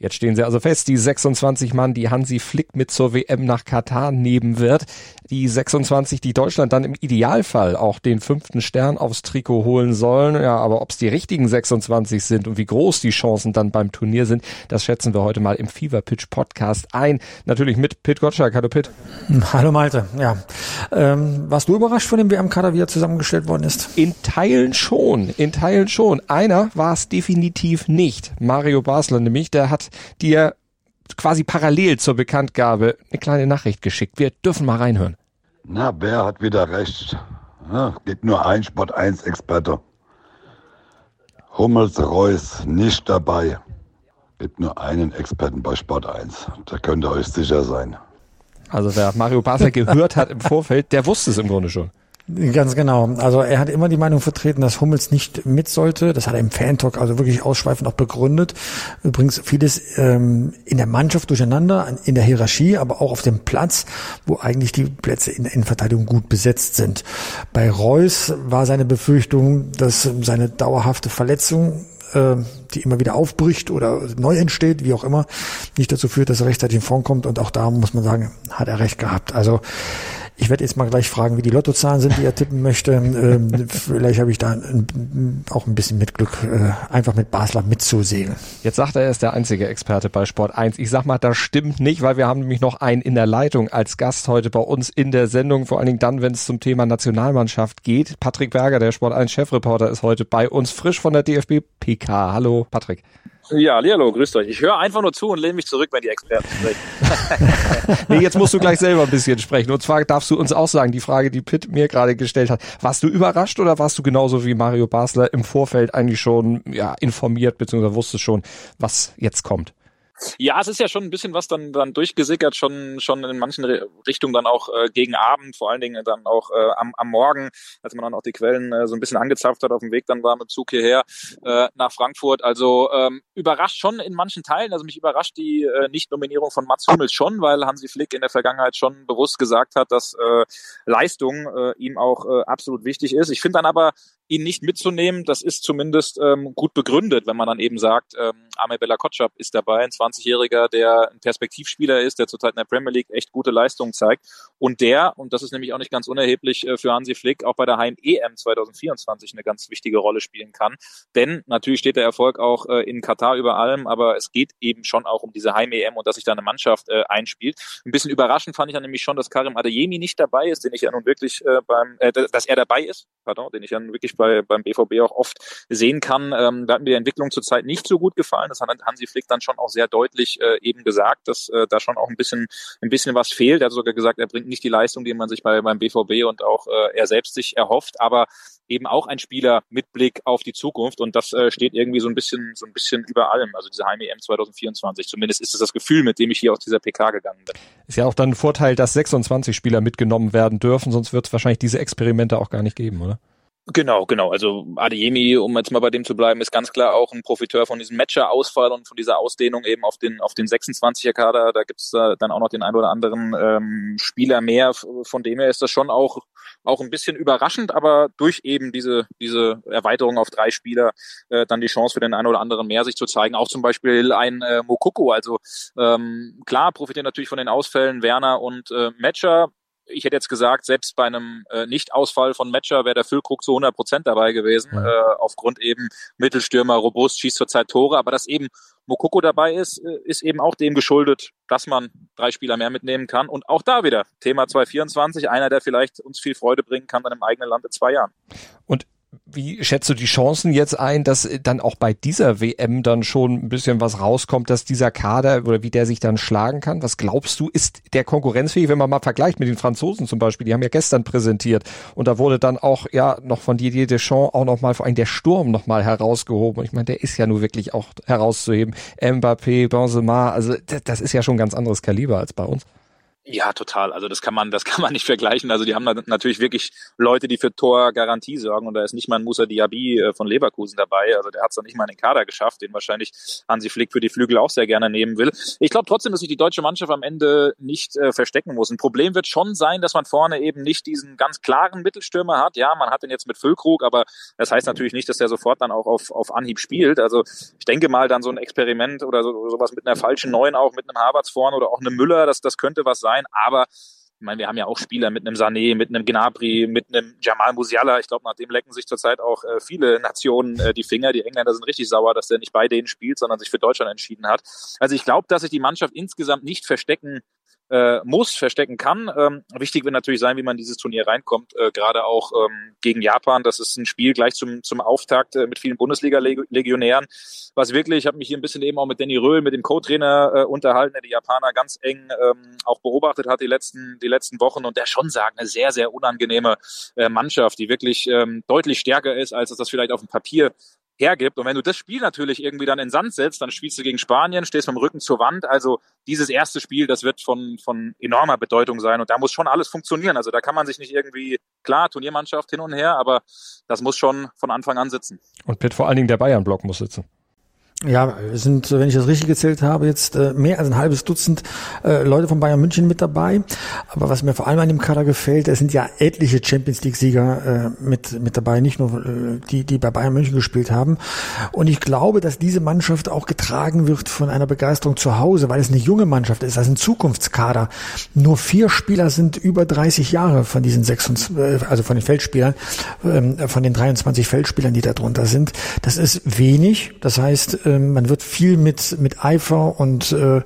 Jetzt stehen sie also fest, die 26 Mann, die Hansi Flick mit zur WM nach Katar nehmen wird. Die 26, die Deutschland dann im Idealfall auch den fünften Stern aufs Trikot holen sollen. Ja, aber ob es die richtigen 26 sind und wie groß die Chancen dann beim Turnier sind, das schätzen wir heute mal im Fever Pitch Podcast ein. Natürlich mit Pit Gottschalk. Hallo Pit. Hallo Malte. Ja. Ähm, warst du überrascht von dem WM-Kader, wie er zusammengestellt worden ist? In Teilen schon. In Teilen schon. Einer war es definitiv nicht. Mario Basler nämlich, der hat dir quasi parallel zur Bekanntgabe eine kleine Nachricht geschickt. Wir dürfen mal reinhören. Na, Bär hat wieder recht. Ja, gibt nur ein Sport 1 Experte. Hummels Reus nicht dabei. Gibt nur einen Experten bei Sport 1. Da könnt ihr euch sicher sein. Also wer Mario Basler gehört hat im Vorfeld, der wusste es im Grunde schon. Ganz genau. Also er hat immer die Meinung vertreten, dass Hummels nicht mit sollte. Das hat er im Fan-Talk also wirklich ausschweifend auch begründet. Übrigens vieles ähm, in der Mannschaft durcheinander, in der Hierarchie, aber auch auf dem Platz, wo eigentlich die Plätze in der Innenverteidigung gut besetzt sind. Bei Reus war seine Befürchtung, dass seine dauerhafte Verletzung äh, die immer wieder aufbricht oder neu entsteht, wie auch immer, nicht dazu führt, dass er rechtzeitig in Form kommt. Und auch da muss man sagen, hat er recht gehabt. Also ich werde jetzt mal gleich fragen, wie die Lottozahlen sind, die er tippen möchte. Ähm, vielleicht habe ich da ein, auch ein bisschen mit Glück, äh, einfach mit Basler mitzusehen. Jetzt sagt er, er ist der einzige Experte bei Sport 1. Ich sag mal, das stimmt nicht, weil wir haben nämlich noch einen in der Leitung als Gast heute bei uns in der Sendung, vor allen Dingen dann, wenn es zum Thema Nationalmannschaft geht. Patrick Berger, der Sport 1 Chefreporter, ist heute bei uns frisch von der DFB PK. Hallo, Patrick. Ja, hallo, grüßt euch. Ich höre einfach nur zu und lehne mich zurück, wenn die Experten sprechen. nee, jetzt musst du gleich selber ein bisschen sprechen. Und zwar darfst du uns auch sagen, die Frage, die Pitt mir gerade gestellt hat. Warst du überrascht oder warst du genauso wie Mario Basler im Vorfeld eigentlich schon ja, informiert, beziehungsweise wusstest schon, was jetzt kommt? Ja, es ist ja schon ein bisschen was dann, dann durchgesickert, schon, schon in manchen Richtungen dann auch äh, gegen Abend, vor allen Dingen dann auch äh, am, am Morgen, als man dann auch die Quellen äh, so ein bisschen angezapft hat auf dem Weg dann war mit Zug hierher äh, nach Frankfurt. Also ähm, überrascht schon in manchen Teilen, also mich überrascht die äh, Nicht-Nominierung von Mats Hummels schon, weil Hansi Flick in der Vergangenheit schon bewusst gesagt hat, dass äh, Leistung äh, ihm auch äh, absolut wichtig ist. Ich finde dann aber, ihn nicht mitzunehmen, das ist zumindest ähm, gut begründet, wenn man dann eben sagt, ähm, Amel Bella Kotschap ist dabei, ein 20-Jähriger, der ein Perspektivspieler ist, der zurzeit in der Premier League echt gute Leistungen zeigt und der, und das ist nämlich auch nicht ganz unerheblich äh, für Hansi Flick, auch bei der Heim-EM 2024 eine ganz wichtige Rolle spielen kann. Denn natürlich steht der Erfolg auch äh, in Katar über allem, aber es geht eben schon auch um diese Heim-EM und dass sich da eine Mannschaft äh, einspielt. Ein bisschen überraschend fand ich dann nämlich schon, dass Karim Adeyemi nicht dabei ist, den ich ja nun wirklich beim, äh, dass er dabei ist, pardon, den ich ja wirklich bei, beim BVB auch oft sehen kann. Ähm, da hat mir die Entwicklung zurzeit nicht so gut gefallen. Das hat Hansi Flick dann schon auch sehr deutlich äh, eben gesagt, dass äh, da schon auch ein bisschen, ein bisschen was fehlt. Er hat sogar gesagt, er bringt nicht die Leistung, die man sich bei, beim BVB und auch äh, er selbst sich erhofft, aber eben auch ein Spieler mit Blick auf die Zukunft und das äh, steht irgendwie so ein bisschen, so ein bisschen über allem. Also diese Heim-EM 2024. Zumindest ist es das Gefühl, mit dem ich hier aus dieser PK gegangen bin. Ist ja auch dann ein Vorteil, dass 26 Spieler mitgenommen werden dürfen, sonst wird es wahrscheinlich diese Experimente auch gar nicht geben, oder? Genau, genau. Also Adeyemi, um jetzt mal bei dem zu bleiben, ist ganz klar auch ein Profiteur von diesem Matcher-Ausfall und von dieser Ausdehnung eben auf den auf den 26er-Kader. Da gibt's äh, dann auch noch den ein oder anderen ähm, Spieler mehr. Von dem her ist das schon auch auch ein bisschen überraschend, aber durch eben diese diese Erweiterung auf drei Spieler äh, dann die Chance für den einen oder anderen mehr sich zu zeigen. Auch zum Beispiel ein äh, Mokoko. Also ähm, klar profitieren natürlich von den Ausfällen Werner und äh, Matcher ich hätte jetzt gesagt, selbst bei einem äh, Nicht-Ausfall von Matcher wäre der Füllkrug zu 100 Prozent dabei gewesen, ja. äh, aufgrund eben Mittelstürmer, robust, schießt zurzeit Tore, aber dass eben Mokoko dabei ist, äh, ist eben auch dem geschuldet, dass man drei Spieler mehr mitnehmen kann. Und auch da wieder Thema 224, einer, der vielleicht uns viel Freude bringen kann dann im eigenen Land in zwei Jahren. Und wie schätzt du die Chancen jetzt ein, dass dann auch bei dieser WM dann schon ein bisschen was rauskommt, dass dieser Kader oder wie der sich dann schlagen kann? Was glaubst du, ist der konkurrenzfähig, wenn man mal vergleicht mit den Franzosen zum Beispiel? Die haben ja gestern präsentiert und da wurde dann auch ja noch von Didier Deschamps auch nochmal vor allem der Sturm nochmal herausgehoben. Und ich meine, der ist ja nur wirklich auch herauszuheben. Mbappé, Benzema, also das ist ja schon ein ganz anderes Kaliber als bei uns. Ja, total. Also das kann man, das kann man nicht vergleichen. Also die haben natürlich wirklich Leute, die für Torgarantie sorgen und da ist nicht mal ein Musa Diaby äh, von Leverkusen dabei. Also der hat es noch nicht mal in den Kader geschafft, den wahrscheinlich Hansi Flick für die Flügel auch sehr gerne nehmen will. Ich glaube trotzdem, dass sich die deutsche Mannschaft am Ende nicht äh, verstecken muss. Ein Problem wird schon sein, dass man vorne eben nicht diesen ganz klaren Mittelstürmer hat. Ja, man hat den jetzt mit Füllkrug, aber das heißt natürlich nicht, dass der sofort dann auch auf, auf Anhieb spielt. Also ich denke mal dann so ein Experiment oder so, sowas mit einer falschen Neuen auch, mit einem Havertz vorne oder auch einem Müller, das, das könnte was sein sein, aber ich meine, wir haben ja auch Spieler mit einem Sané, mit einem Gnabry, mit einem Jamal Musiala. Ich glaube, nach dem lecken sich zurzeit auch äh, viele Nationen äh, die Finger. Die Engländer sind richtig sauer, dass der nicht bei denen spielt, sondern sich für Deutschland entschieden hat. Also ich glaube, dass sich die Mannschaft insgesamt nicht verstecken äh, muss, verstecken kann. Ähm, wichtig wird natürlich sein, wie man in dieses Turnier reinkommt, äh, gerade auch ähm, gegen Japan. Das ist ein Spiel gleich zum, zum Auftakt äh, mit vielen Bundesliga-Legionären. Was wirklich, ich habe mich hier ein bisschen eben auch mit Danny Röhl, mit dem Co-Trainer äh, unterhalten, der die Japaner ganz eng ähm, auch beobachtet hat die letzten, die letzten Wochen und der schon sagt, eine sehr, sehr unangenehme äh, Mannschaft, die wirklich ähm, deutlich stärker ist, als es das vielleicht auf dem Papier hergibt. Und wenn du das Spiel natürlich irgendwie dann in Sand setzt, dann spielst du gegen Spanien, stehst mit dem Rücken zur Wand. Also dieses erste Spiel, das wird von, von enormer Bedeutung sein. Und da muss schon alles funktionieren. Also da kann man sich nicht irgendwie, klar, Turniermannschaft hin und her, aber das muss schon von Anfang an sitzen. Und Pitt vor allen Dingen der Bayern-Block muss sitzen. Ja, es sind, wenn ich das richtig gezählt habe, jetzt äh, mehr als ein halbes Dutzend äh, Leute von Bayern München mit dabei. Aber was mir vor allem an dem Kader gefällt, es sind ja etliche Champions League-Sieger äh, mit, mit dabei, nicht nur die, die bei Bayern München gespielt haben. Und ich glaube, dass diese Mannschaft auch getragen wird von einer Begeisterung zu Hause, weil es eine junge Mannschaft ist, also ein Zukunftskader. Nur vier Spieler sind über 30 Jahre von diesen 26, äh, also von den Feldspielern, äh, von den 23 Feldspielern, die da drunter sind. Das ist wenig. Das heißt, man wird viel mit, mit Eifer und äh,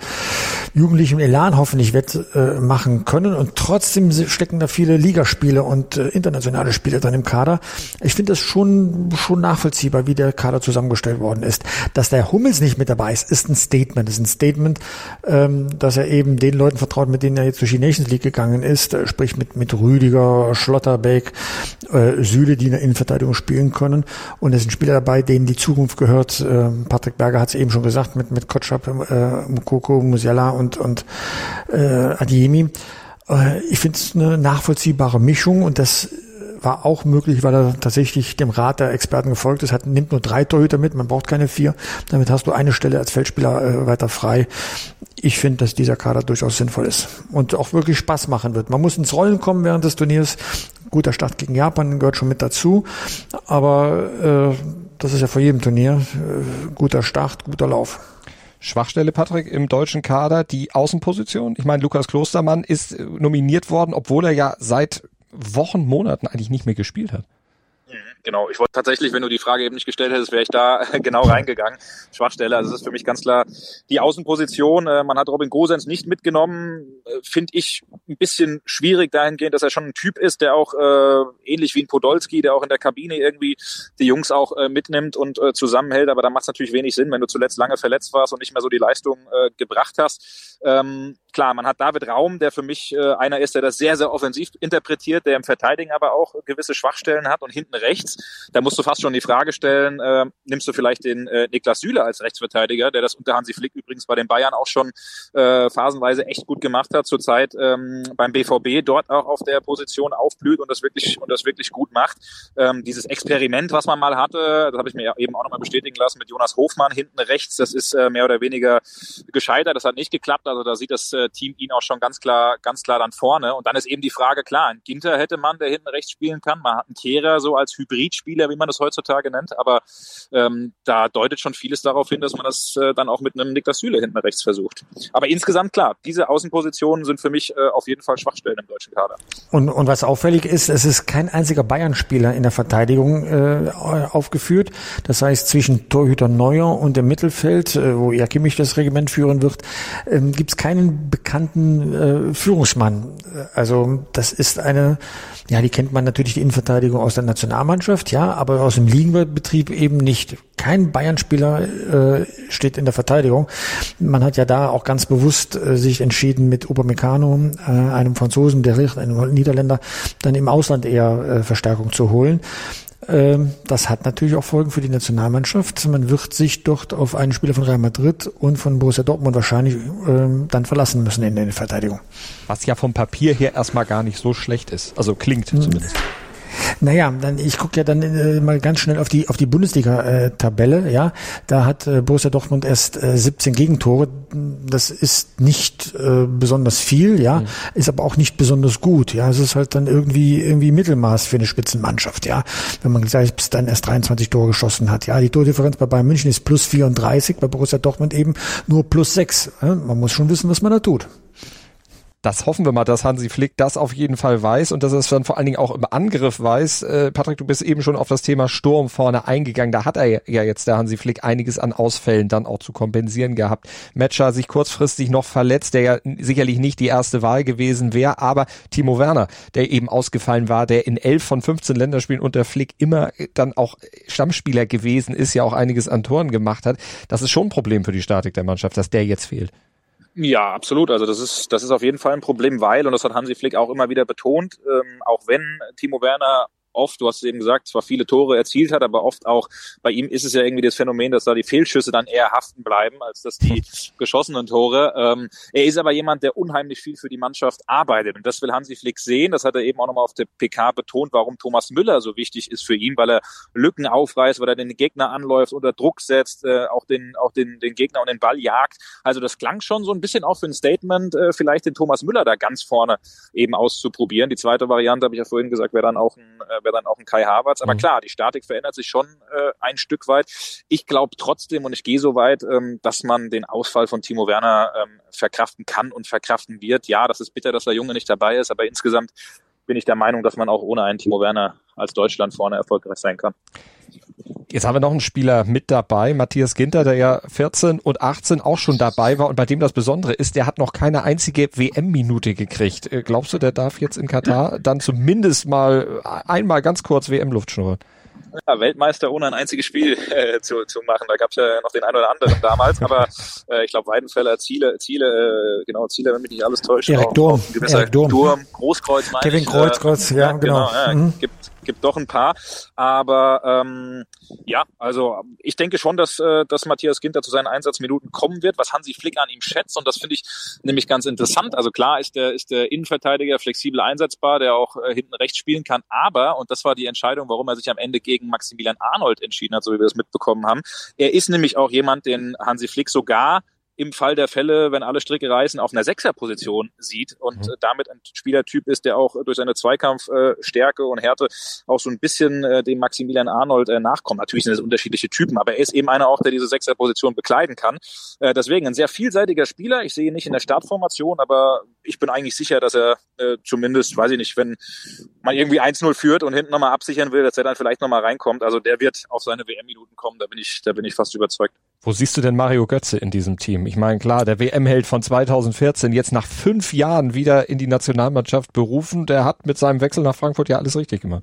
jugendlichem Elan hoffentlich wettmachen äh, können. Und trotzdem stecken da viele Ligaspiele und äh, internationale Spiele drin im Kader. Ich finde das schon, schon nachvollziehbar, wie der Kader zusammengestellt worden ist. Dass der Hummels nicht mit dabei ist, ist ein Statement. Ist ein Statement, ähm, dass er eben den Leuten vertraut, mit denen er jetzt durch die Nations League gegangen ist, äh, sprich mit, mit Rüdiger, Schlotterbeck, äh, Süle, die in der Innenverteidigung spielen können. Und es sind Spieler dabei, denen die Zukunft gehört. Äh, Patrick Berger hat es eben schon gesagt, mit, mit Kotschap, äh, Mukoko, Musiala und, und äh, Adiemi. Äh, ich finde es eine nachvollziehbare Mischung und das war auch möglich, weil er tatsächlich dem Rat der Experten gefolgt ist. Hat, nimmt nur drei Torhüter mit, man braucht keine vier. Damit hast du eine Stelle als Feldspieler äh, weiter frei. Ich finde, dass dieser Kader durchaus sinnvoll ist und auch wirklich Spaß machen wird. Man muss ins Rollen kommen während des Turniers. Guter Start gegen Japan gehört schon mit dazu, aber äh, das ist ja vor jedem Turnier. Äh, guter Start, guter Lauf. Schwachstelle, Patrick, im deutschen Kader, die Außenposition. Ich meine, Lukas Klostermann ist äh, nominiert worden, obwohl er ja seit Wochen, Monaten eigentlich nicht mehr gespielt hat. Genau, ich wollte tatsächlich, wenn du die Frage eben nicht gestellt hättest, wäre ich da genau reingegangen. Schwachstelle, also es ist für mich ganz klar die Außenposition. Äh, man hat Robin Gosens nicht mitgenommen, äh, finde ich ein bisschen schwierig dahingehend, dass er schon ein Typ ist, der auch äh, ähnlich wie ein Podolski, der auch in der Kabine irgendwie die Jungs auch äh, mitnimmt und äh, zusammenhält. Aber da macht es natürlich wenig Sinn, wenn du zuletzt lange verletzt warst und nicht mehr so die Leistung äh, gebracht hast. Ähm, klar, man hat David Raum, der für mich äh, einer ist, der das sehr, sehr offensiv interpretiert, der im Verteidigen aber auch gewisse Schwachstellen hat und hinten rechts, da musst du fast schon die Frage stellen, äh, nimmst du vielleicht den äh, Niklas Süle als Rechtsverteidiger, der das unter Hansi Flick übrigens bei den Bayern auch schon äh, phasenweise echt gut gemacht hat, zurzeit ähm, beim BVB dort auch auf der Position aufblüht und das wirklich und das wirklich gut macht. Ähm, dieses Experiment, was man mal hatte, das habe ich mir eben auch nochmal bestätigen lassen mit Jonas Hofmann hinten rechts, das ist äh, mehr oder weniger gescheitert, das hat nicht geklappt, also da sieht das äh, Team ihn auch schon ganz klar, ganz klar dann vorne. Und dann ist eben die Frage, klar, ein Ginter hätte man, der hinten rechts spielen kann. Man hat einen Kehrer so als Hybridspieler, wie man das heutzutage nennt. Aber ähm, da deutet schon vieles darauf hin, dass man das äh, dann auch mit einem Niklas Süle hinten rechts versucht. Aber insgesamt klar, diese Außenpositionen sind für mich äh, auf jeden Fall Schwachstellen im deutschen Kader. Und, und was auffällig ist, es ist kein einziger Bayern-Spieler in der Verteidigung äh, aufgeführt. Das heißt, zwischen Torhüter Neuer und dem Mittelfeld, äh, wo ja Kimmich das Regiment führen wird, ähm, gibt es keinen bekannten äh, Führungsmann. Also das ist eine, ja, die kennt man natürlich die Innenverteidigung aus der Nationalmannschaft, ja, aber aus dem Ligenbetrieb eben nicht. Kein Bayern-Spieler äh, steht in der Verteidigung. Man hat ja da auch ganz bewusst äh, sich entschieden, mit Upamecano, äh, einem Franzosen, der einem Niederländer, dann im Ausland eher äh, Verstärkung zu holen. Ähm, das hat natürlich auch Folgen für die Nationalmannschaft. Man wird sich dort auf einen Spieler von Real Madrid und von Borussia Dortmund wahrscheinlich ähm, dann verlassen müssen in der Verteidigung. Was ja vom Papier her erstmal gar nicht so schlecht ist. Also klingt hm. zumindest. Naja, dann ich gucke ja dann äh, mal ganz schnell auf die auf die Bundesliga-Tabelle. ja, da hat äh, Borussia Dortmund erst äh, 17 Gegentore. Das ist nicht äh, besonders viel, ja, mhm. ist aber auch nicht besonders gut. Ja, es ist halt dann irgendwie irgendwie Mittelmaß für eine Spitzenmannschaft. Ja, wenn man selbst dann erst 23 Tore geschossen hat. Ja, die Tordifferenz bei Bayern München ist plus 34, bei Borussia Dortmund eben nur plus 6. Ja, man muss schon wissen, was man da tut das hoffen wir mal, dass Hansi Flick das auf jeden Fall weiß und dass er es dann vor allen Dingen auch im Angriff weiß. Äh, Patrick, du bist eben schon auf das Thema Sturm vorne eingegangen. Da hat er ja jetzt der Hansi Flick einiges an Ausfällen dann auch zu kompensieren gehabt. Matcher sich kurzfristig noch verletzt, der ja sicherlich nicht die erste Wahl gewesen wäre, aber Timo Werner, der eben ausgefallen war, der in elf von 15 Länderspielen unter Flick immer dann auch Stammspieler gewesen ist, ja auch einiges an Toren gemacht hat. Das ist schon ein Problem für die Statik der Mannschaft, dass der jetzt fehlt. Ja, absolut. Also das ist, das ist auf jeden Fall ein Problem, weil, und das hat Hansi Flick auch immer wieder betont, ähm, auch wenn Timo Werner oft, du hast es eben gesagt, zwar viele Tore erzielt hat, aber oft auch bei ihm ist es ja irgendwie das Phänomen, dass da die Fehlschüsse dann eher haften bleiben, als dass die geschossenen Tore. Ähm, er ist aber jemand, der unheimlich viel für die Mannschaft arbeitet und das will Hansi Flick sehen. Das hat er eben auch nochmal auf der PK betont, warum Thomas Müller so wichtig ist für ihn, weil er Lücken aufreißt, weil er den Gegner anläuft, unter Druck setzt, äh, auch den auch den den Gegner und den Ball jagt. Also das klang schon so ein bisschen auch für ein Statement, äh, vielleicht den Thomas Müller da ganz vorne eben auszuprobieren. Die zweite Variante habe ich ja vorhin gesagt, wäre dann auch ein äh, wäre dann auch ein Kai Havertz. Aber mhm. klar, die Statik verändert sich schon äh, ein Stück weit. Ich glaube trotzdem und ich gehe so weit, ähm, dass man den Ausfall von Timo Werner ähm, verkraften kann und verkraften wird. Ja, das ist bitter, dass der Junge nicht dabei ist, aber insgesamt bin ich der Meinung, dass man auch ohne einen Timo Werner als Deutschland vorne erfolgreich sein kann. Jetzt haben wir noch einen Spieler mit dabei, Matthias Ginter, der ja 14 und 18 auch schon dabei war und bei dem das Besondere ist, der hat noch keine einzige WM-Minute gekriegt. Äh, glaubst du, der darf jetzt in Katar dann zumindest mal einmal ganz kurz WM-Luft schnurren? ja, Weltmeister ohne ein einziges Spiel äh, zu, zu machen. Da gab es ja noch den einen oder anderen damals, aber äh, ich glaube Weidenfeller, Ziele, Ziele, äh, genau, Ziele, wenn mich nicht alles täuscht. Erik Durm. Durm. Durm, Großkreuz meine Kevin ich, Kreuzkreuz, äh, ja, genau. genau ja, mhm. gibt, gibt doch ein paar. Aber ähm, ja, also ich denke schon, dass, äh, dass Matthias Ginter zu seinen Einsatzminuten kommen wird, was Hansi Flick an ihm schätzt. Und das finde ich nämlich ganz interessant. Also klar ist der, ist der Innenverteidiger flexibel einsetzbar, der auch äh, hinten rechts spielen kann. Aber, und das war die Entscheidung, warum er sich am Ende gegen Maximilian Arnold entschieden hat, so wie wir das mitbekommen haben. Er ist nämlich auch jemand, den Hansi Flick sogar im Fall der Fälle, wenn alle Stricke reißen, auf einer Sechserposition sieht und mhm. damit ein Spielertyp ist, der auch durch seine Zweikampfstärke und Härte auch so ein bisschen äh, dem Maximilian Arnold äh, nachkommt. Natürlich sind es unterschiedliche Typen, aber er ist eben einer auch, der diese Sechserposition bekleiden kann. Äh, deswegen ein sehr vielseitiger Spieler. Ich sehe ihn nicht in der Startformation, aber ich bin eigentlich sicher, dass er äh, zumindest, weiß ich nicht, wenn man irgendwie 1-0 führt und hinten nochmal absichern will, dass er dann vielleicht nochmal reinkommt. Also der wird auf seine WM-Minuten kommen, da bin ich, da bin ich fast überzeugt. Wo siehst du denn Mario Götze in diesem Team? Ich meine, klar, der WM-Held von 2014, jetzt nach fünf Jahren wieder in die Nationalmannschaft berufen, der hat mit seinem Wechsel nach Frankfurt ja alles richtig gemacht.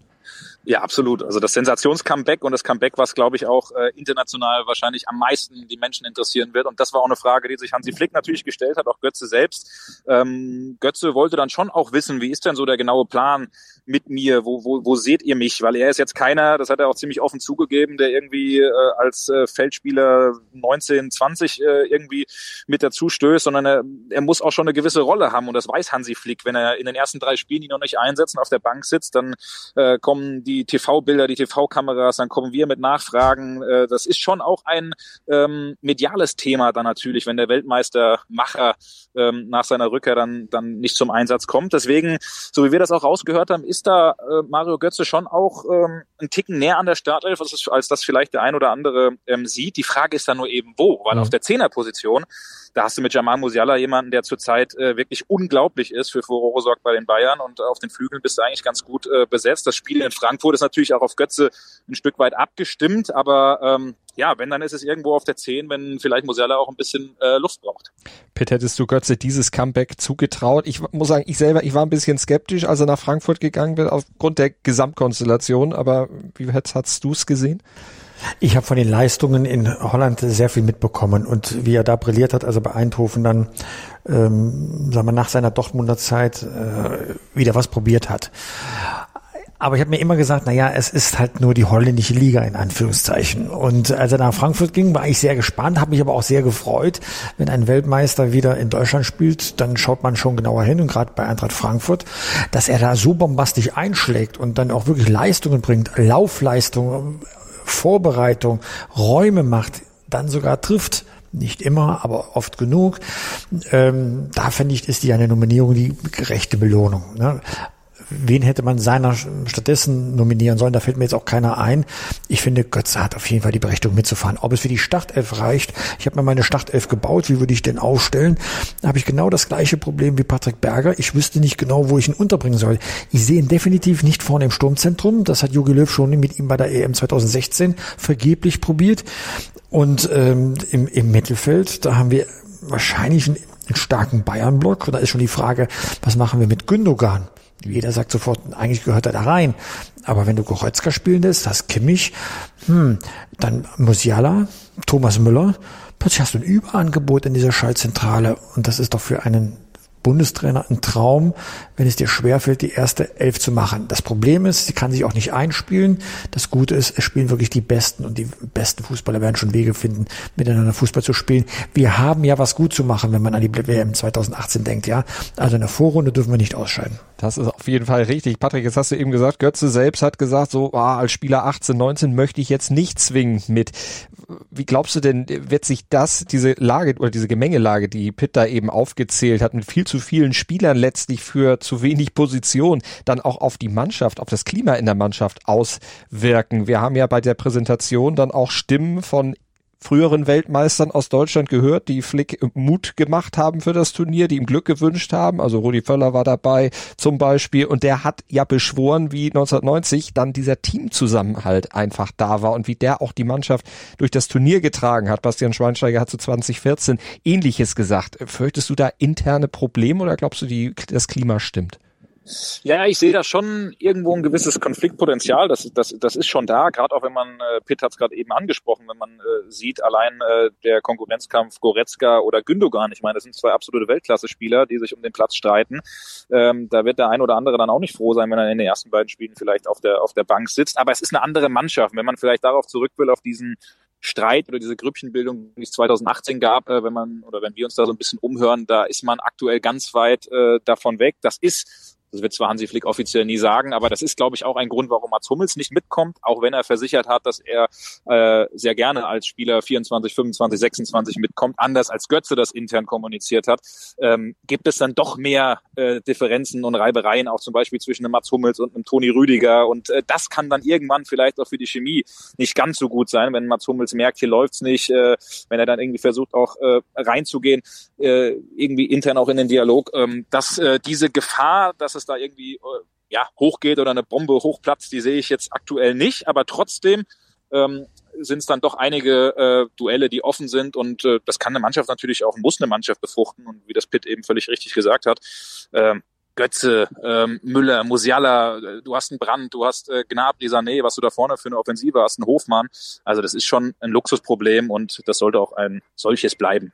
Ja, absolut. Also das Sensations-Comeback und das Comeback, was, glaube ich, auch äh, international wahrscheinlich am meisten die Menschen interessieren wird. Und das war auch eine Frage, die sich Hansi Flick natürlich gestellt hat, auch Götze selbst. Ähm, Götze wollte dann schon auch wissen, wie ist denn so der genaue Plan mit mir? Wo, wo, wo seht ihr mich? Weil er ist jetzt keiner, das hat er auch ziemlich offen zugegeben, der irgendwie äh, als äh, Feldspieler 19, 20 äh, irgendwie mit dazu stößt, sondern er, er muss auch schon eine gewisse Rolle haben. Und das weiß Hansi Flick. Wenn er in den ersten drei Spielen ihn noch nicht einsetzt und auf der Bank sitzt, dann äh, kommen die die TV-Bilder, die TV-Kameras, dann kommen wir mit Nachfragen. Äh, das ist schon auch ein ähm, mediales Thema dann natürlich, wenn der Weltmeistermacher ähm, nach seiner Rückkehr dann, dann nicht zum Einsatz kommt. Deswegen, so wie wir das auch rausgehört haben, ist da äh, Mario Götze schon auch ähm, ein Ticken näher an der Startelf, als, als das vielleicht der ein oder andere ähm, sieht. Die Frage ist dann nur eben wo, weil mhm. auf der Zehnerposition da hast du mit Jamal Musiala jemanden, der zurzeit äh, wirklich unglaublich ist, für Furore sorgt bei den Bayern und auf den Flügeln bist du eigentlich ganz gut äh, besetzt. Das Spiel in Frankfurt ist natürlich auch auf Götze ein Stück weit abgestimmt, aber ähm, ja, wenn, dann ist es irgendwo auf der 10, wenn vielleicht Musiala auch ein bisschen äh, Luft braucht. Pitt, hättest du Götze dieses Comeback zugetraut? Ich muss sagen, ich selber, ich war ein bisschen skeptisch, als er nach Frankfurt gegangen bin, aufgrund der Gesamtkonstellation, aber wie hast du es gesehen? Ich habe von den Leistungen in Holland sehr viel mitbekommen und wie er da brilliert hat, also bei Eindhoven dann, ähm, sagen wir, nach seiner Dortmunder Zeit äh, wieder was probiert hat. Aber ich habe mir immer gesagt, na ja, es ist halt nur die holländische Liga in Anführungszeichen. Und als er nach Frankfurt ging, war ich sehr gespannt, habe mich aber auch sehr gefreut. Wenn ein Weltmeister wieder in Deutschland spielt, dann schaut man schon genauer hin und gerade bei Eintracht Frankfurt, dass er da so bombastisch einschlägt und dann auch wirklich Leistungen bringt, Laufleistung, Vorbereitung, Räume macht, dann sogar trifft nicht immer, aber oft genug. Ähm, da finde ich, ist die eine Nominierung die gerechte Belohnung. Ne? Wen hätte man seiner stattdessen nominieren sollen? Da fällt mir jetzt auch keiner ein. Ich finde, Götze hat auf jeden Fall die Berechtigung mitzufahren. Ob es für die Startelf reicht, ich habe mir meine Startelf gebaut, wie würde ich denn aufstellen? Da habe ich genau das gleiche Problem wie Patrick Berger. Ich wüsste nicht genau, wo ich ihn unterbringen soll. Ich sehe ihn definitiv nicht vorne im Sturmzentrum. Das hat Jogi Löw schon mit ihm bei der EM 2016 vergeblich probiert. Und ähm, im, im Mittelfeld, da haben wir wahrscheinlich einen, einen starken Bayern-Block. Und da ist schon die Frage, was machen wir mit Gündogan? Jeder sagt sofort, eigentlich gehört er da rein. Aber wenn du Goretzka spielen lässt, hast Kimmich, hm, dann Musiala, Thomas Müller, plötzlich hast du ein Überangebot in dieser Schaltzentrale. Und das ist doch für einen Bundestrainer ein Traum, wenn es dir schwerfällt, die erste Elf zu machen. Das Problem ist, sie kann sich auch nicht einspielen. Das Gute ist, es spielen wirklich die Besten und die besten Fußballer werden schon Wege finden, miteinander Fußball zu spielen. Wir haben ja was gut zu machen, wenn man an die WM 2018 denkt, ja. Also in der Vorrunde dürfen wir nicht ausscheiden. Das ist auf jeden Fall richtig. Patrick, jetzt hast du eben gesagt, Götze selbst hat gesagt, so ah, als Spieler 18, 19 möchte ich jetzt nicht zwingend mit. Wie glaubst du denn, wird sich das, diese Lage oder diese Gemengelage, die Pitt da eben aufgezählt hat, mit viel zu vielen Spielern letztlich für zu wenig Position, dann auch auf die Mannschaft, auf das Klima in der Mannschaft auswirken? Wir haben ja bei der Präsentation dann auch Stimmen von früheren Weltmeistern aus Deutschland gehört, die Flick Mut gemacht haben für das Turnier, die ihm Glück gewünscht haben. Also Rudi Völler war dabei zum Beispiel und der hat ja beschworen, wie 1990 dann dieser Teamzusammenhalt einfach da war und wie der auch die Mannschaft durch das Turnier getragen hat. Bastian Schweinsteiger hat zu 2014 ähnliches gesagt. Fürchtest du da interne Probleme oder glaubst du, die, das Klima stimmt? Ja, ich sehe da schon irgendwo ein gewisses Konfliktpotenzial. Das, das, das ist schon da, gerade auch wenn man, äh, Pitt hat es gerade eben angesprochen, wenn man äh, sieht, allein äh, der Konkurrenzkampf Goretzka oder Gündogan, ich meine, das sind zwei absolute Weltklasse-Spieler, die sich um den Platz streiten. Ähm, da wird der ein oder andere dann auch nicht froh sein, wenn er in den ersten beiden Spielen vielleicht auf der, auf der Bank sitzt. Aber es ist eine andere Mannschaft. Wenn man vielleicht darauf zurück will, auf diesen Streit oder diese Grüppchenbildung, die es 2018 gab, äh, wenn man oder wenn wir uns da so ein bisschen umhören, da ist man aktuell ganz weit äh, davon weg. Das ist das wird zwar Hansi Flick offiziell nie sagen, aber das ist, glaube ich, auch ein Grund, warum Mats Hummels nicht mitkommt, auch wenn er versichert hat, dass er äh, sehr gerne als Spieler 24, 25, 26 mitkommt, anders als Götze das intern kommuniziert hat. Ähm, gibt es dann doch mehr äh, Differenzen und Reibereien, auch zum Beispiel zwischen einem Mats Hummels und einem Toni Rüdiger. Und äh, das kann dann irgendwann vielleicht auch für die Chemie nicht ganz so gut sein, wenn Mats Hummels merkt, hier läuft's nicht, äh, wenn er dann irgendwie versucht, auch äh, reinzugehen, äh, irgendwie intern auch in den Dialog, ähm, dass äh, diese Gefahr, dass es da irgendwie äh, ja, hochgeht oder eine Bombe hochplatzt, die sehe ich jetzt aktuell nicht, aber trotzdem ähm, sind es dann doch einige äh, Duelle, die offen sind und äh, das kann eine Mannschaft natürlich auch, muss eine Mannschaft befruchten und wie das Pitt eben völlig richtig gesagt hat, ähm, Götze, ähm, Müller, Musiala, äh, du hast einen Brand, du hast äh, Gnabry, Sané, was du da vorne für eine Offensive hast, einen Hofmann. Also das ist schon ein Luxusproblem und das sollte auch ein solches bleiben.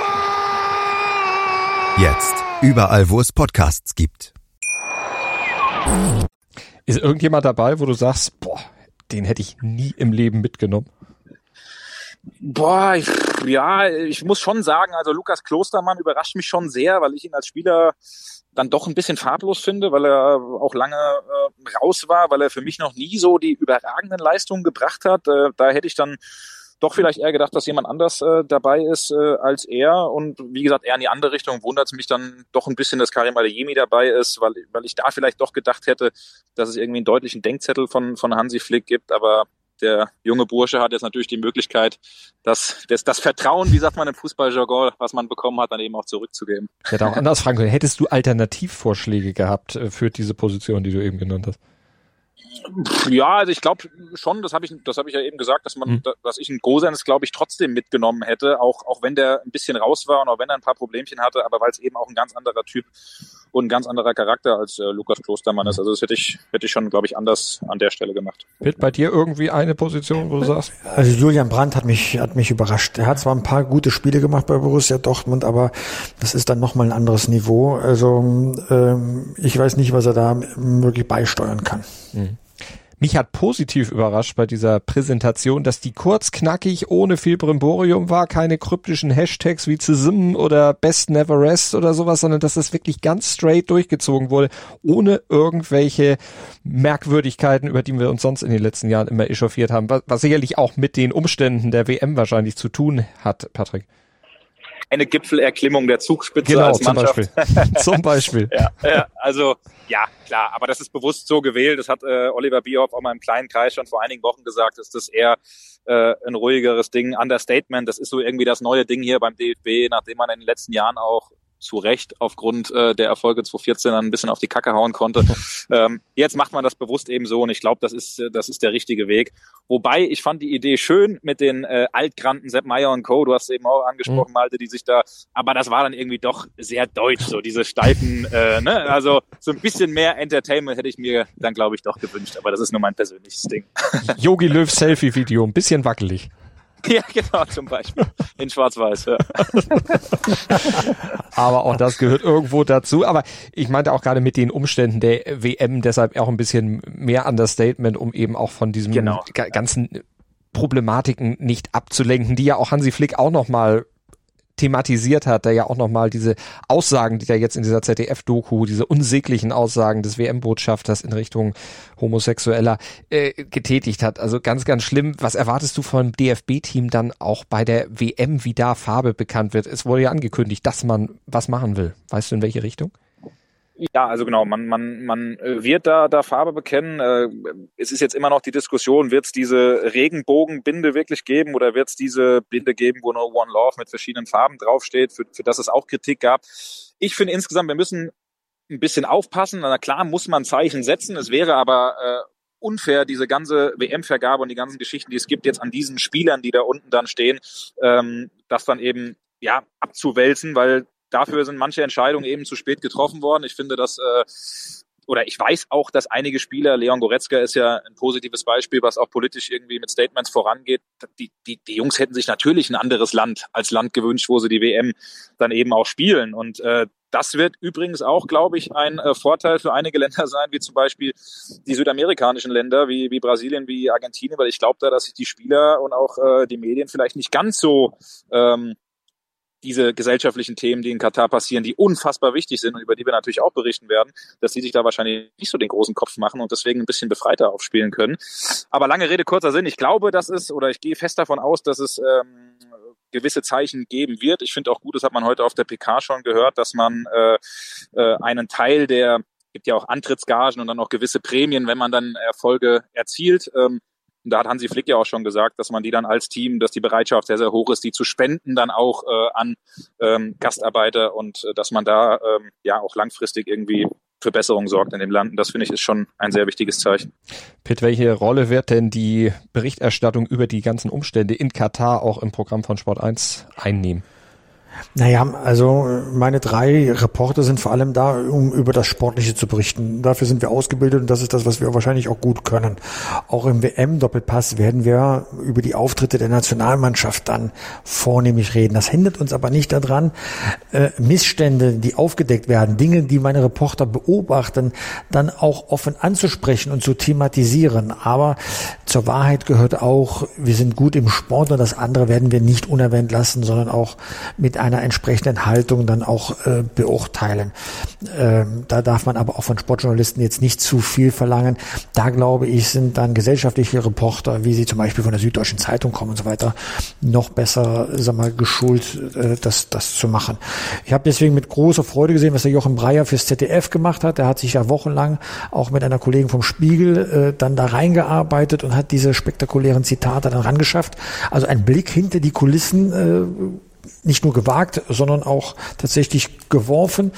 Jetzt. Überall, wo es Podcasts gibt. Ist irgendjemand dabei, wo du sagst, boah, den hätte ich nie im Leben mitgenommen? Boah, ich, ja, ich muss schon sagen, also Lukas Klostermann überrascht mich schon sehr, weil ich ihn als Spieler dann doch ein bisschen farblos finde, weil er auch lange äh, raus war, weil er für mich noch nie so die überragenden Leistungen gebracht hat. Äh, da hätte ich dann doch vielleicht eher gedacht, dass jemand anders äh, dabei ist äh, als er. Und wie gesagt, eher in die andere Richtung wundert es mich dann doch ein bisschen, dass Karim Adeyemi dabei ist, weil, weil ich da vielleicht doch gedacht hätte, dass es irgendwie einen deutlichen Denkzettel von, von Hansi Flick gibt. Aber der junge Bursche hat jetzt natürlich die Möglichkeit, das, das, das Vertrauen, wie sagt man im Fußballjargon, was man bekommen hat, dann eben auch zurückzugeben. Ich hätte auch anders fragen können. Hättest du Alternativvorschläge gehabt äh, für diese Position, die du eben genannt hast? Ja, also ich glaube schon, das habe ich, das habe ich ja eben gesagt, dass man, mhm. dass ich einen Gosens, glaube ich, trotzdem mitgenommen hätte, auch auch wenn der ein bisschen raus war und auch wenn er ein paar Problemchen hatte, aber weil es eben auch ein ganz anderer Typ und ein ganz anderer Charakter als äh, Lukas Klostermann ist. Also das hätte ich, hätte ich schon, glaube ich, anders an der Stelle gemacht. Wird bei dir irgendwie eine Position, wo du sagst? Also Julian Brandt hat mich, hat mich überrascht. Er hat zwar ein paar gute Spiele gemacht bei Borussia Dortmund, aber das ist dann nochmal ein anderes Niveau. Also ähm, ich weiß nicht, was er da wirklich beisteuern kann. Mhm. Mich hat positiv überrascht bei dieser Präsentation, dass die kurz knackig ohne viel Brimborium war, keine kryptischen Hashtags wie Zism oder Best Never Rest oder sowas, sondern dass das wirklich ganz straight durchgezogen wurde, ohne irgendwelche Merkwürdigkeiten, über die wir uns sonst in den letzten Jahren immer echauffiert haben, was, was sicherlich auch mit den Umständen der WM wahrscheinlich zu tun hat, Patrick eine Gipfelerklimmung der Zugspitze genau, als Mannschaft. Zum Beispiel. zum Beispiel. ja, ja, also ja, klar, aber das ist bewusst so gewählt. Das hat äh, Oliver Bierhoff auch mal im kleinen Kreis schon vor einigen Wochen gesagt, ist das eher äh, ein ruhigeres Ding. Understatement, das ist so irgendwie das neue Ding hier beim DFB, nachdem man in den letzten Jahren auch zu Recht aufgrund äh, der Erfolge 2014 dann ein bisschen auf die Kacke hauen konnte. ähm, jetzt macht man das bewusst eben so und ich glaube, das ist, äh, das ist der richtige Weg. Wobei ich fand die Idee schön mit den äh, Altgranten Sepp Meyer und Co. Du hast eben auch angesprochen, mhm. Malte, die sich da, aber das war dann irgendwie doch sehr deutsch, so diese steifen, äh, ne? Also so ein bisschen mehr Entertainment hätte ich mir dann, glaube ich, doch gewünscht, aber das ist nur mein persönliches Ding. Yogi Löw Selfie-Video, ein bisschen wackelig. Ja, genau, zum Beispiel. In Schwarz-Weiß, ja. Aber auch das gehört irgendwo dazu. Aber ich meinte auch gerade mit den Umständen der WM, deshalb auch ein bisschen mehr Understatement, um eben auch von diesem genau. ganzen Problematiken nicht abzulenken, die ja auch Hansi Flick auch nochmal thematisiert hat, der ja auch nochmal diese Aussagen, die da jetzt in dieser ZDF-Doku, diese unsäglichen Aussagen des WM-Botschafters in Richtung Homosexueller äh, getätigt hat. Also ganz, ganz schlimm. Was erwartest du vom DFB-Team dann auch bei der WM, wie da Farbe bekannt wird? Es wurde ja angekündigt, dass man was machen will. Weißt du in welche Richtung? Ja, also genau, man, man, man äh, wird da, da Farbe bekennen. Äh, es ist jetzt immer noch die Diskussion, wird es diese Regenbogenbinde wirklich geben oder wird es diese Binde geben, wo nur One Love mit verschiedenen Farben draufsteht, für, für das es auch Kritik gab. Ich finde insgesamt, wir müssen ein bisschen aufpassen. Na klar muss man Zeichen setzen. Es wäre aber äh, unfair, diese ganze WM-Vergabe und die ganzen Geschichten, die es gibt, jetzt an diesen Spielern, die da unten dann stehen, ähm, das dann eben ja abzuwälzen, weil dafür sind manche Entscheidungen eben zu spät getroffen worden. Ich finde, dass äh, oder ich weiß auch, dass einige Spieler, Leon Goretzka ist ja ein positives Beispiel, was auch politisch irgendwie mit Statements vorangeht. Die, die, die Jungs hätten sich natürlich ein anderes Land als Land gewünscht, wo sie die WM dann eben auch spielen. Und äh, das wird übrigens auch, glaube ich, ein äh, Vorteil für einige Länder sein, wie zum Beispiel die südamerikanischen Länder, wie, wie Brasilien, wie Argentinien, weil ich glaube da, dass sich die Spieler und auch äh, die Medien vielleicht nicht ganz so ähm, diese gesellschaftlichen Themen, die in Katar passieren, die unfassbar wichtig sind und über die wir natürlich auch berichten werden, dass die sich da wahrscheinlich nicht so den großen Kopf machen und deswegen ein bisschen befreiter aufspielen können. Aber lange Rede, kurzer Sinn. Ich glaube, dass es, oder ich gehe fest davon aus, dass es ähm, gewisse Zeichen geben wird. Ich finde auch gut, das hat man heute auf der PK schon gehört, dass man äh, äh, einen Teil der gibt ja auch Antrittsgagen und dann auch gewisse Prämien, wenn man dann Erfolge erzielt. Ähm, da hat Hansi Flick ja auch schon gesagt, dass man die dann als Team, dass die Bereitschaft sehr, sehr hoch ist, die zu spenden dann auch äh, an ähm, Gastarbeiter und äh, dass man da ähm, ja auch langfristig irgendwie für Besserung sorgt in dem Land. Und das finde ich ist schon ein sehr wichtiges Zeichen. Pitt, welche Rolle wird denn die Berichterstattung über die ganzen Umstände in Katar auch im Programm von Sport 1 einnehmen? Naja, also meine drei Reporter sind vor allem da, um über das Sportliche zu berichten. Dafür sind wir ausgebildet und das ist das, was wir wahrscheinlich auch gut können. Auch im WM-Doppelpass werden wir über die Auftritte der Nationalmannschaft dann vornehmlich reden. Das hindert uns aber nicht daran, äh, Missstände, die aufgedeckt werden, Dinge, die meine Reporter beobachten, dann auch offen anzusprechen und zu thematisieren. Aber zur Wahrheit gehört auch, wir sind gut im Sport und das andere werden wir nicht unerwähnt lassen, sondern auch mit einer entsprechenden Haltung dann auch äh, beurteilen. Ähm, da darf man aber auch von Sportjournalisten jetzt nicht zu viel verlangen. Da glaube ich, sind dann gesellschaftliche Reporter, wie sie zum Beispiel von der Süddeutschen Zeitung kommen und so weiter, noch besser, sag mal, geschult, äh, das, das zu machen. Ich habe deswegen mit großer Freude gesehen, was der Jochen Breyer fürs ZDF gemacht hat. Er hat sich ja wochenlang auch mit einer Kollegin vom Spiegel äh, dann da reingearbeitet und hat diese spektakulären Zitate dann rangeschafft. Also ein Blick hinter die Kulissen äh, nicht nur gewagt, sondern auch tatsächlich geworfen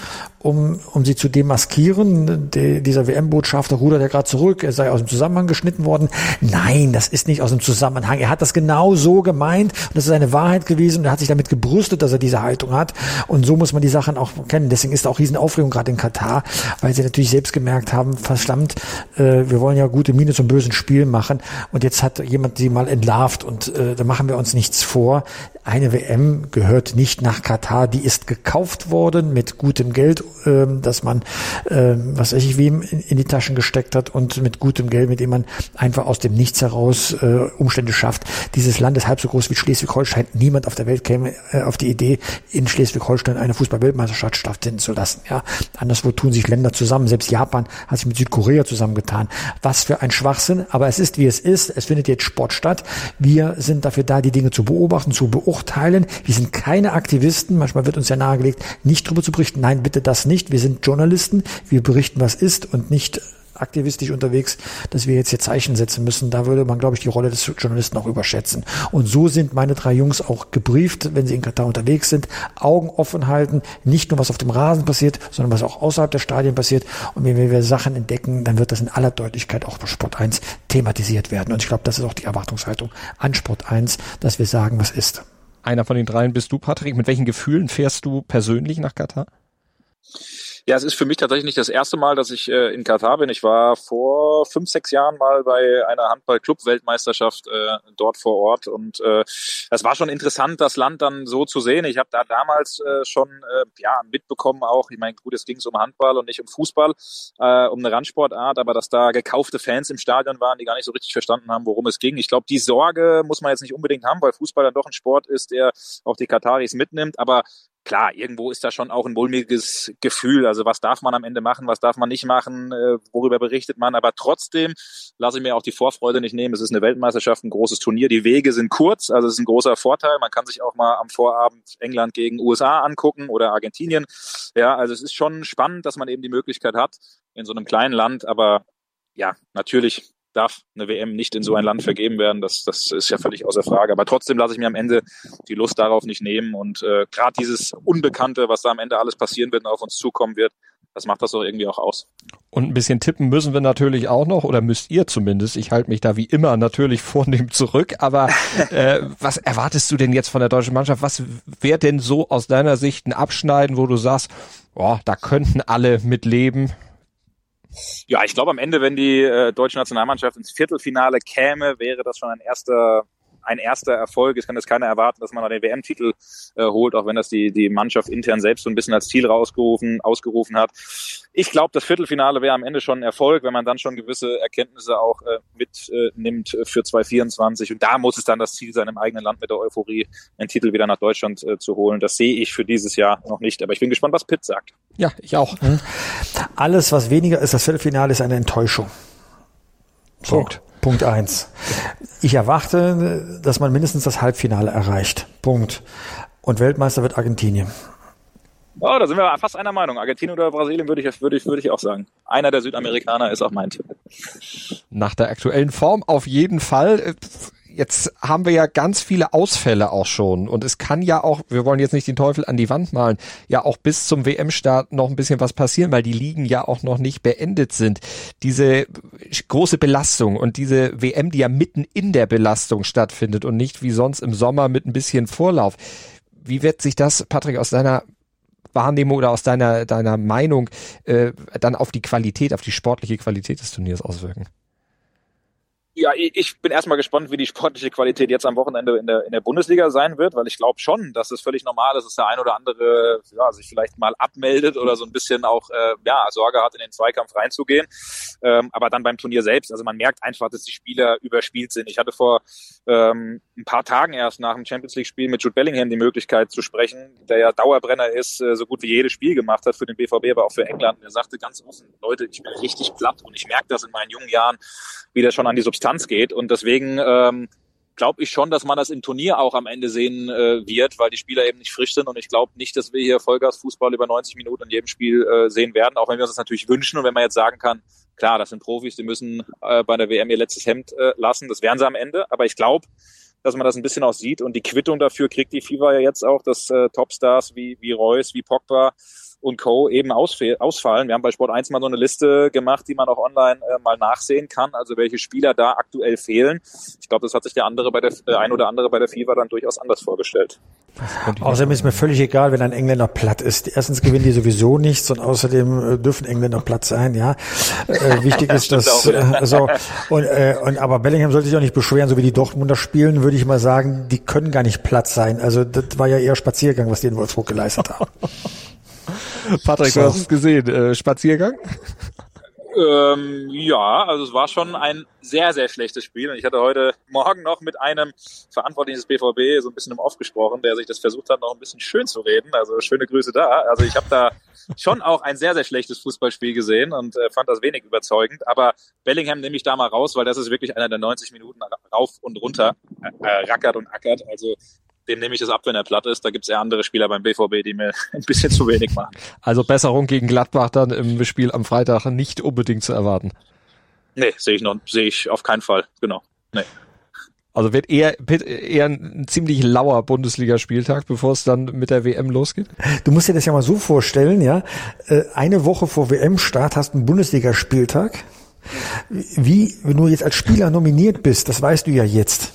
um, um sie zu demaskieren. De, dieser WM-Botschafter rudert ja gerade zurück, er sei aus dem Zusammenhang geschnitten worden. Nein, das ist nicht aus dem Zusammenhang. Er hat das genau so gemeint und das ist eine Wahrheit gewesen und er hat sich damit gebrüstet, dass er diese Haltung hat. Und so muss man die Sachen auch kennen. Deswegen ist auch Riesenaufregung gerade in Katar, weil sie natürlich selbst gemerkt haben, verschlammt, äh, wir wollen ja gute Miene zum bösen Spiel machen und jetzt hat jemand sie mal entlarvt und äh, da machen wir uns nichts vor. Eine WM gehört nicht nach Katar, die ist gekauft worden mit gutem Geld ähm, dass man, ähm, was weiß ich, wem in, die Taschen gesteckt hat und mit gutem Geld, mit dem man einfach aus dem Nichts heraus äh, Umstände schafft. Dieses Land ist halb so groß wie Schleswig-Holstein. Niemand auf der Welt käme äh, auf die Idee, in Schleswig-Holstein eine Fußball-Weltmeisterschaft stattfinden zu lassen. Ja, anderswo tun sich Länder zusammen. Selbst Japan hat sich mit Südkorea zusammengetan. Was für ein Schwachsinn. Aber es ist, wie es ist. Es findet jetzt Sport statt. Wir sind dafür da, die Dinge zu beobachten, zu beurteilen. Wir sind keine Aktivisten. Manchmal wird uns ja nahegelegt, nicht drüber zu berichten. Nein, bitte das nicht. Wir sind Journalisten, wir berichten, was ist und nicht aktivistisch unterwegs, dass wir jetzt hier Zeichen setzen müssen. Da würde man, glaube ich, die Rolle des Journalisten auch überschätzen. Und so sind meine drei Jungs auch gebrieft, wenn sie in Katar unterwegs sind. Augen offen halten, nicht nur was auf dem Rasen passiert, sondern was auch außerhalb der Stadien passiert. Und wenn wir Sachen entdecken, dann wird das in aller Deutlichkeit auch bei Sport 1 thematisiert werden. Und ich glaube, das ist auch die Erwartungshaltung an Sport 1, dass wir sagen, was ist. Einer von den dreien bist du, Patrick. Mit welchen Gefühlen fährst du persönlich nach Katar? Ja, es ist für mich tatsächlich nicht das erste Mal, dass ich äh, in Katar bin. Ich war vor fünf, sechs Jahren mal bei einer Handball-Club-Weltmeisterschaft äh, dort vor Ort und äh, das war schon interessant, das Land dann so zu sehen. Ich habe da damals äh, schon äh, ja mitbekommen auch, ich meine, gut, es ging um Handball und nicht um Fußball, äh, um eine Randsportart, aber dass da gekaufte Fans im Stadion waren, die gar nicht so richtig verstanden haben, worum es ging. Ich glaube, die Sorge muss man jetzt nicht unbedingt haben, weil Fußball dann doch ein Sport ist, der auch die Kataris mitnimmt, aber klar, irgendwo ist da schon auch ein mulmiges Gefühl. Also was darf man am Ende machen, was darf man nicht machen, äh, worüber berichtet man. Aber trotzdem lasse ich mir auch die Vorfreude nicht nehmen. Es ist eine Weltmeisterschaft, ein großes Turnier. Die Wege sind kurz, also es ist ein großer Vorteil. Man kann sich auch mal am Vorabend England gegen USA angucken oder Argentinien. Ja, also es ist schon spannend, dass man eben die Möglichkeit hat in so einem kleinen Land. Aber ja, natürlich darf eine WM nicht in so ein Land vergeben werden. Das, das ist ja völlig außer Frage. Aber trotzdem lasse ich mir am Ende die Lust darauf nicht nehmen. Und äh, gerade dieses Unbekannte, was da am Ende alles passieren wird und auf uns zukommen wird, das macht das doch irgendwie auch aus. Und ein bisschen tippen müssen wir natürlich auch noch, oder müsst ihr zumindest. Ich halte mich da wie immer natürlich vornehm zurück. Aber äh, was erwartest du denn jetzt von der deutschen Mannschaft? Was wäre denn so aus deiner Sicht ein Abschneiden, wo du sagst, boah, da könnten alle mit leben? Ja, ich glaube am Ende, wenn die äh, deutsche Nationalmannschaft ins Viertelfinale käme, wäre das schon ein erster ein erster Erfolg. Es kann jetzt keiner erwarten, dass man den WM-Titel äh, holt, auch wenn das die, die Mannschaft intern selbst so ein bisschen als Ziel rausgerufen, ausgerufen hat. Ich glaube, das Viertelfinale wäre am Ende schon ein Erfolg, wenn man dann schon gewisse Erkenntnisse auch äh, mitnimmt äh, für 2024. Und da muss es dann das Ziel sein, im eigenen Land mit der Euphorie einen Titel wieder nach Deutschland äh, zu holen. Das sehe ich für dieses Jahr noch nicht. Aber ich bin gespannt, was Pitt sagt. Ja, ich auch. Alles, was weniger ist, das Viertelfinale ist eine Enttäuschung. So. Punkt. Punkt eins. Ich erwarte, dass man mindestens das Halbfinale erreicht. Punkt. Und Weltmeister wird Argentinien. Oh, da sind wir fast einer Meinung. Argentinien oder Brasilien würde ich, würde ich, würde ich auch sagen. Einer der Südamerikaner ist auch mein Tipp. Nach der aktuellen Form auf jeden Fall jetzt haben wir ja ganz viele Ausfälle auch schon und es kann ja auch, wir wollen jetzt nicht den Teufel an die Wand malen, ja auch bis zum WM-Start noch ein bisschen was passieren, weil die Ligen ja auch noch nicht beendet sind. Diese große Belastung und diese WM, die ja mitten in der Belastung stattfindet und nicht wie sonst im Sommer mit ein bisschen Vorlauf. Wie wird sich das, Patrick, aus deiner Wahrnehmung oder aus deiner, deiner Meinung äh, dann auf die Qualität, auf die sportliche Qualität des Turniers auswirken? Ja, ich bin erstmal gespannt, wie die sportliche Qualität jetzt am Wochenende in der, in der Bundesliga sein wird, weil ich glaube schon, dass es völlig normal ist, dass der ein oder andere ja, sich vielleicht mal abmeldet oder so ein bisschen auch äh, ja, Sorge hat, in den Zweikampf reinzugehen. Ähm, aber dann beim Turnier selbst, also man merkt einfach, dass die Spieler überspielt sind. Ich hatte vor ähm, ein paar Tagen erst nach dem Champions League-Spiel mit Jude Bellingham die Möglichkeit zu sprechen, der ja Dauerbrenner ist, äh, so gut wie jedes Spiel gemacht hat für den BVB, aber auch für England. Und er sagte ganz offen, Leute, ich bin richtig platt und ich merke das in meinen jungen Jahren, wie das schon an die Substanz geht. Und deswegen ähm, glaube ich schon, dass man das im Turnier auch am Ende sehen äh, wird, weil die Spieler eben nicht frisch sind. Und ich glaube nicht, dass wir hier Vollgas-Fußball über 90 Minuten in jedem Spiel äh, sehen werden, auch wenn wir uns das natürlich wünschen. Und wenn man jetzt sagen kann, klar, das sind Profis, die müssen äh, bei der WM ihr letztes Hemd äh, lassen, das werden sie am Ende, aber ich glaube, dass man das ein bisschen auch sieht. Und die Quittung dafür kriegt die FIFA ja jetzt auch, dass äh, Topstars wie, wie Reus, wie Pogba und Co. eben ausfallen. Wir haben bei Sport 1 mal so eine Liste gemacht, die man auch online äh, mal nachsehen kann, also welche Spieler da aktuell fehlen. Ich glaube, das hat sich der andere bei der äh, ein oder andere bei der FIFA dann durchaus anders vorgestellt. Außerdem ist mir völlig egal, wenn ein Engländer platt ist. Erstens gewinnen die sowieso nichts und außerdem äh, dürfen Engländer platt sein, ja. Äh, wichtig ist, dass äh, so und, äh, und aber Bellingham sollte sich auch nicht beschweren, so wie die Dortmunder spielen, würde ich mal sagen, die können gar nicht platt sein. Also das war ja eher Spaziergang, was die in Wolfsburg geleistet haben. Patrick, so. du hast es gesehen. Äh, Spaziergang? Ähm, ja, also es war schon ein sehr, sehr schlechtes Spiel. Und ich hatte heute Morgen noch mit einem Verantwortlichen des BVB so ein bisschen im Off gesprochen, der sich das versucht hat, noch ein bisschen schön zu reden. Also schöne Grüße da. Also ich habe da schon auch ein sehr, sehr schlechtes Fußballspiel gesehen und äh, fand das wenig überzeugend. Aber Bellingham nehme ich da mal raus, weil das ist wirklich einer der 90 Minuten rauf und runter äh, rackert und ackert. Also dem nehme ich das ab, wenn er platt ist. Da gibt es ja andere Spieler beim BVB, die mir ein bisschen zu wenig machen. Also Besserung gegen Gladbach dann im Spiel am Freitag nicht unbedingt zu erwarten. Nee, sehe ich noch, sehe ich auf keinen Fall, genau. Nee. Also wird eher, eher ein ziemlich lauer Bundesligaspieltag, bevor es dann mit der WM losgeht? Du musst dir das ja mal so vorstellen, ja. Äh, eine Woche vor WM-Start hast du einen Bundesligaspieltag wie, wenn du jetzt als Spieler nominiert bist, das weißt du ja jetzt,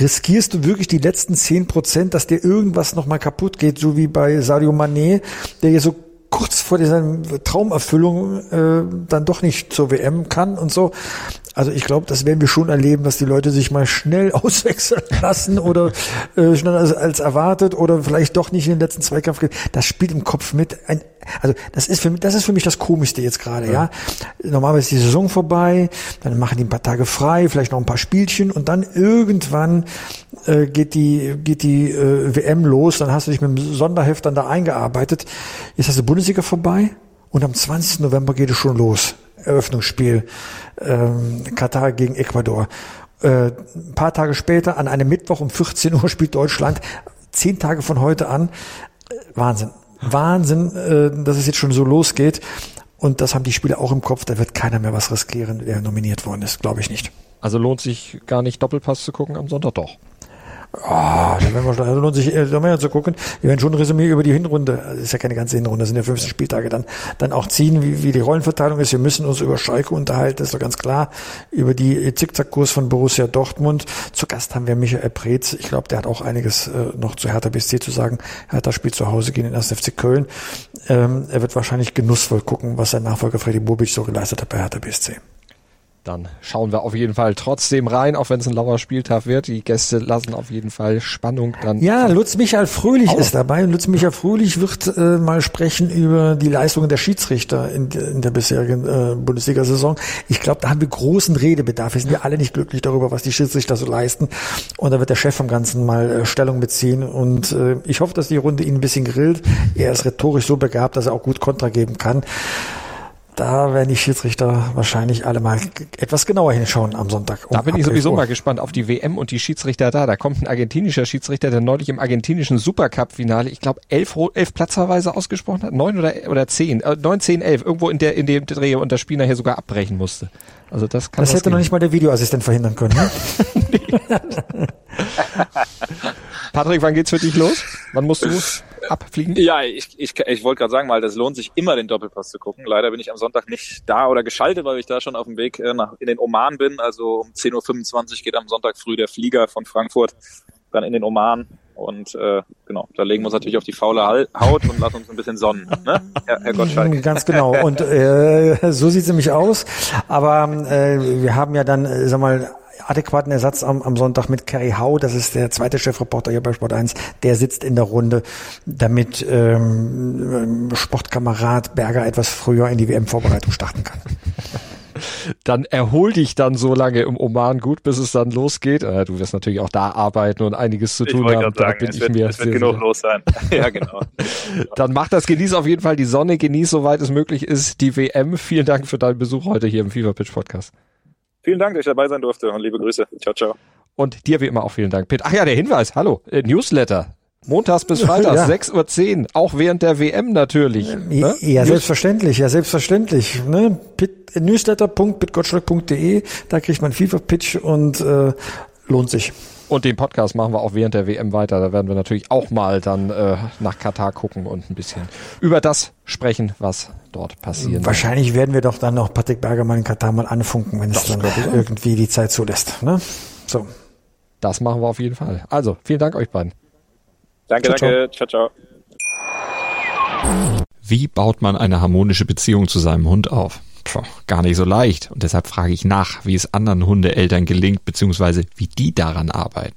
riskierst du wirklich die letzten zehn Prozent, dass dir irgendwas nochmal kaputt geht, so wie bei Sadio Mané, der ja so kurz vor dieser Traumerfüllung äh, dann doch nicht zur WM kann und so. Also ich glaube, das werden wir schon erleben, dass die Leute sich mal schnell auswechseln lassen oder äh, schneller als, als erwartet oder vielleicht doch nicht in den letzten Zweikampf. Das spielt im Kopf mit. Ein, also das ist für mich, das ist für mich das Komischste jetzt gerade. Ja. ja, normalerweise ist die Saison vorbei, dann machen die ein paar Tage frei, vielleicht noch ein paar Spielchen und dann irgendwann äh, geht die geht die äh, WM los. Dann hast du dich mit dem Sonderheft dann da eingearbeitet. Jetzt hast du Bundesliga vorbei und am 20. November geht es schon los. Eröffnungsspiel ähm, Katar gegen Ecuador. Äh, ein paar Tage später, an einem Mittwoch um 14 Uhr spielt Deutschland. Zehn Tage von heute an. Äh, Wahnsinn. Wahnsinn, äh, dass es jetzt schon so losgeht. Und das haben die Spieler auch im Kopf. Da wird keiner mehr was riskieren, der nominiert worden ist. Glaube ich nicht. Also lohnt sich gar nicht Doppelpass zu gucken am Sonntag doch. Oh, da werden wir schon, also lohnt sich, da werden wir zu gucken. Wir werden schon ein Resümee über die Hinrunde, das ist ja keine ganze Hinrunde, das sind ja 15 Spieltage, dann, dann auch ziehen, wie, wie die Rollenverteilung ist. Wir müssen uns über Schalke unterhalten, das ist doch ganz klar. Über die Zickzackkurs von Borussia Dortmund. Zu Gast haben wir Michael Preetz. Ich glaube, der hat auch einiges äh, noch zu Hertha BSC zu sagen. Hertha spielt zu Hause gegen den 1. FC Köln. Ähm, er wird wahrscheinlich genussvoll gucken, was sein Nachfolger Freddy Bobic so geleistet hat bei Hertha BSC dann schauen wir auf jeden Fall trotzdem rein, auch wenn es ein lauer Spieltag wird. Die Gäste lassen auf jeden Fall Spannung dann. Ja, Lutz Michael Fröhlich auf. ist dabei. Lutz Michael Fröhlich wird äh, mal sprechen über die Leistungen der Schiedsrichter in, in der bisherigen äh, Bundesliga-Saison. Ich glaube, da haben wir großen Redebedarf. Wir sind ja alle nicht glücklich darüber, was die Schiedsrichter so leisten. Und da wird der Chef vom Ganzen mal äh, Stellung beziehen. Und äh, ich hoffe, dass die Runde ihn ein bisschen grillt. Er ist rhetorisch so begabt, dass er auch gut Kontra geben kann. Da werden die Schiedsrichter wahrscheinlich alle mal etwas genauer hinschauen am Sonntag. Um da bin ich sowieso mal gespannt auf die WM und die Schiedsrichter da. Da kommt ein argentinischer Schiedsrichter, der neulich im argentinischen Supercup-Finale, ich glaube, elf, elf Platzverweise ausgesprochen hat, neun oder, oder zehn, äh, neun, zehn, elf, irgendwo in der, in dem Dreh und das Spiel nachher sogar abbrechen musste. Also das kann Das hätte gehen. noch nicht mal der Videoassistent verhindern können. Ne? Patrick, wann geht's für dich los? Wann musst du abfliegen? Ja, ich, ich, ich wollte gerade sagen, mal, das lohnt sich immer, den Doppelpass zu gucken. Leider bin ich am Sonntag nicht da oder geschaltet, weil ich da schon auf dem Weg äh, nach, in den Oman bin. Also um 10.25 Uhr geht am Sonntag früh der Flieger von Frankfurt dann in den Oman. Und äh, genau, da legen wir uns natürlich auf die faule Haut und lassen uns ein bisschen sonnen, ne? Herr, Herr Gottschalk. Ganz genau. Und äh, so sieht's nämlich aus. Aber äh, wir haben ja dann, äh, sag mal, adäquaten Ersatz am, am Sonntag mit Kerry Howe, das ist der zweite Chefreporter hier bei Sport 1, der sitzt in der Runde, damit ähm, Sportkamerad Berger etwas früher in die WM-Vorbereitung starten kann. dann erhol dich dann so lange im Oman gut, bis es dann losgeht. Äh, du wirst natürlich auch da arbeiten und einiges zu Ich tun haben. Da sagen, bin es ich wird, mir es wird sehr genug sicher. los sein. ja, genau. Dann mach das, genieß auf jeden Fall die Sonne, genieß soweit es möglich ist die WM. Vielen Dank für deinen Besuch heute hier im FIFA Pitch Podcast. Vielen Dank, dass ich dabei sein durfte und liebe Grüße. Ciao, ciao. Und dir wie immer auch vielen Dank, Pitt. Ach ja, der Hinweis, hallo, äh, Newsletter. Montags bis Freitags, Ja. 6.10 Uhr, auch während der WM natürlich. Ja, ne? ja News- selbstverständlich, ja, selbstverständlich. Ne? Pit- Newsletter.bitgottschalk.de, da kriegt man FIFA-Pitch und äh, lohnt sich. Und den Podcast machen wir auch während der WM weiter. Da werden wir natürlich auch mal dann äh, nach Katar gucken und ein bisschen über das sprechen, was dort passieren wird. Wahrscheinlich werden wir doch dann noch Patrick Bergermann in Katar mal anfunken, wenn es dann irgendwie die Zeit zulässt. Ne? So. Das machen wir auf jeden Fall. Also, vielen Dank euch beiden. Danke, Ciao, danke. Ciao, ciao. Wie baut man eine harmonische Beziehung zu seinem Hund auf? Puh, gar nicht so leicht. Und deshalb frage ich nach, wie es anderen Hundeeltern gelingt, beziehungsweise wie die daran arbeiten.